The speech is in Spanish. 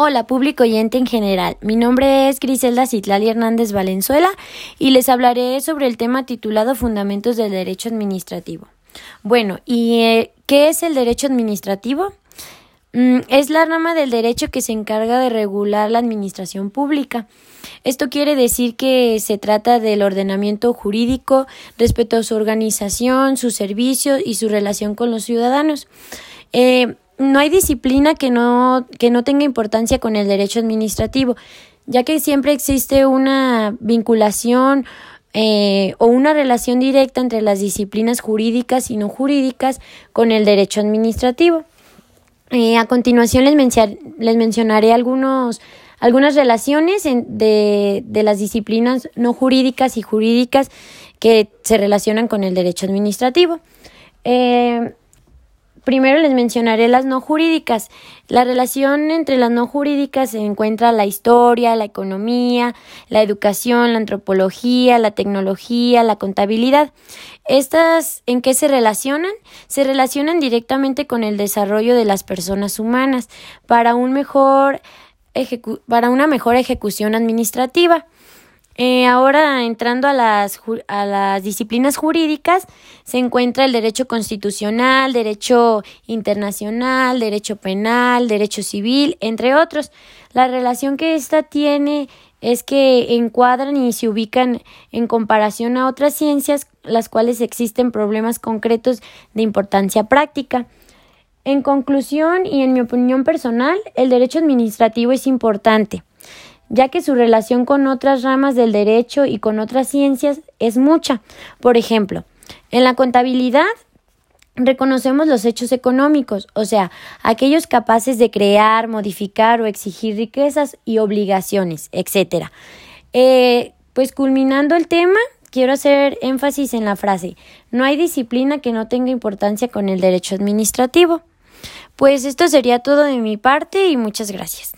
Hola, público oyente en general. Mi nombre es Griselda Citlali Hernández Valenzuela y les hablaré sobre el tema titulado Fundamentos del Derecho Administrativo. Bueno, ¿y eh, qué es el derecho administrativo? Mm, es la rama del derecho que se encarga de regular la administración pública. Esto quiere decir que se trata del ordenamiento jurídico respecto a su organización, su servicio y su relación con los ciudadanos. Eh, no hay disciplina que no, que no tenga importancia con el derecho administrativo, ya que siempre existe una vinculación eh, o una relación directa entre las disciplinas jurídicas y no jurídicas con el derecho administrativo. Eh, a continuación les, mencionaré algunos, algunas relaciones de, de, las disciplinas no jurídicas y jurídicas que se relacionan con el derecho administrativo. Eh, Primero les mencionaré las no jurídicas. La relación entre las no jurídicas se encuentra la historia, la economía, la educación, la antropología, la tecnología, la contabilidad. ¿Estas en qué se relacionan? Se relacionan directamente con el desarrollo de las personas humanas para un mejor para una mejor ejecución administrativa. Eh, ahora, entrando a las, a las disciplinas jurídicas, se encuentra el derecho constitucional, derecho internacional, derecho penal, derecho civil, entre otros. La relación que ésta tiene es que encuadran y se ubican en comparación a otras ciencias, las cuales existen problemas concretos de importancia práctica. En conclusión y en mi opinión personal, el derecho administrativo es importante ya que su relación con otras ramas del derecho y con otras ciencias es mucha. Por ejemplo, en la contabilidad reconocemos los hechos económicos, o sea, aquellos capaces de crear, modificar o exigir riquezas y obligaciones, etc. Eh, pues culminando el tema, quiero hacer énfasis en la frase, no hay disciplina que no tenga importancia con el derecho administrativo. Pues esto sería todo de mi parte y muchas gracias.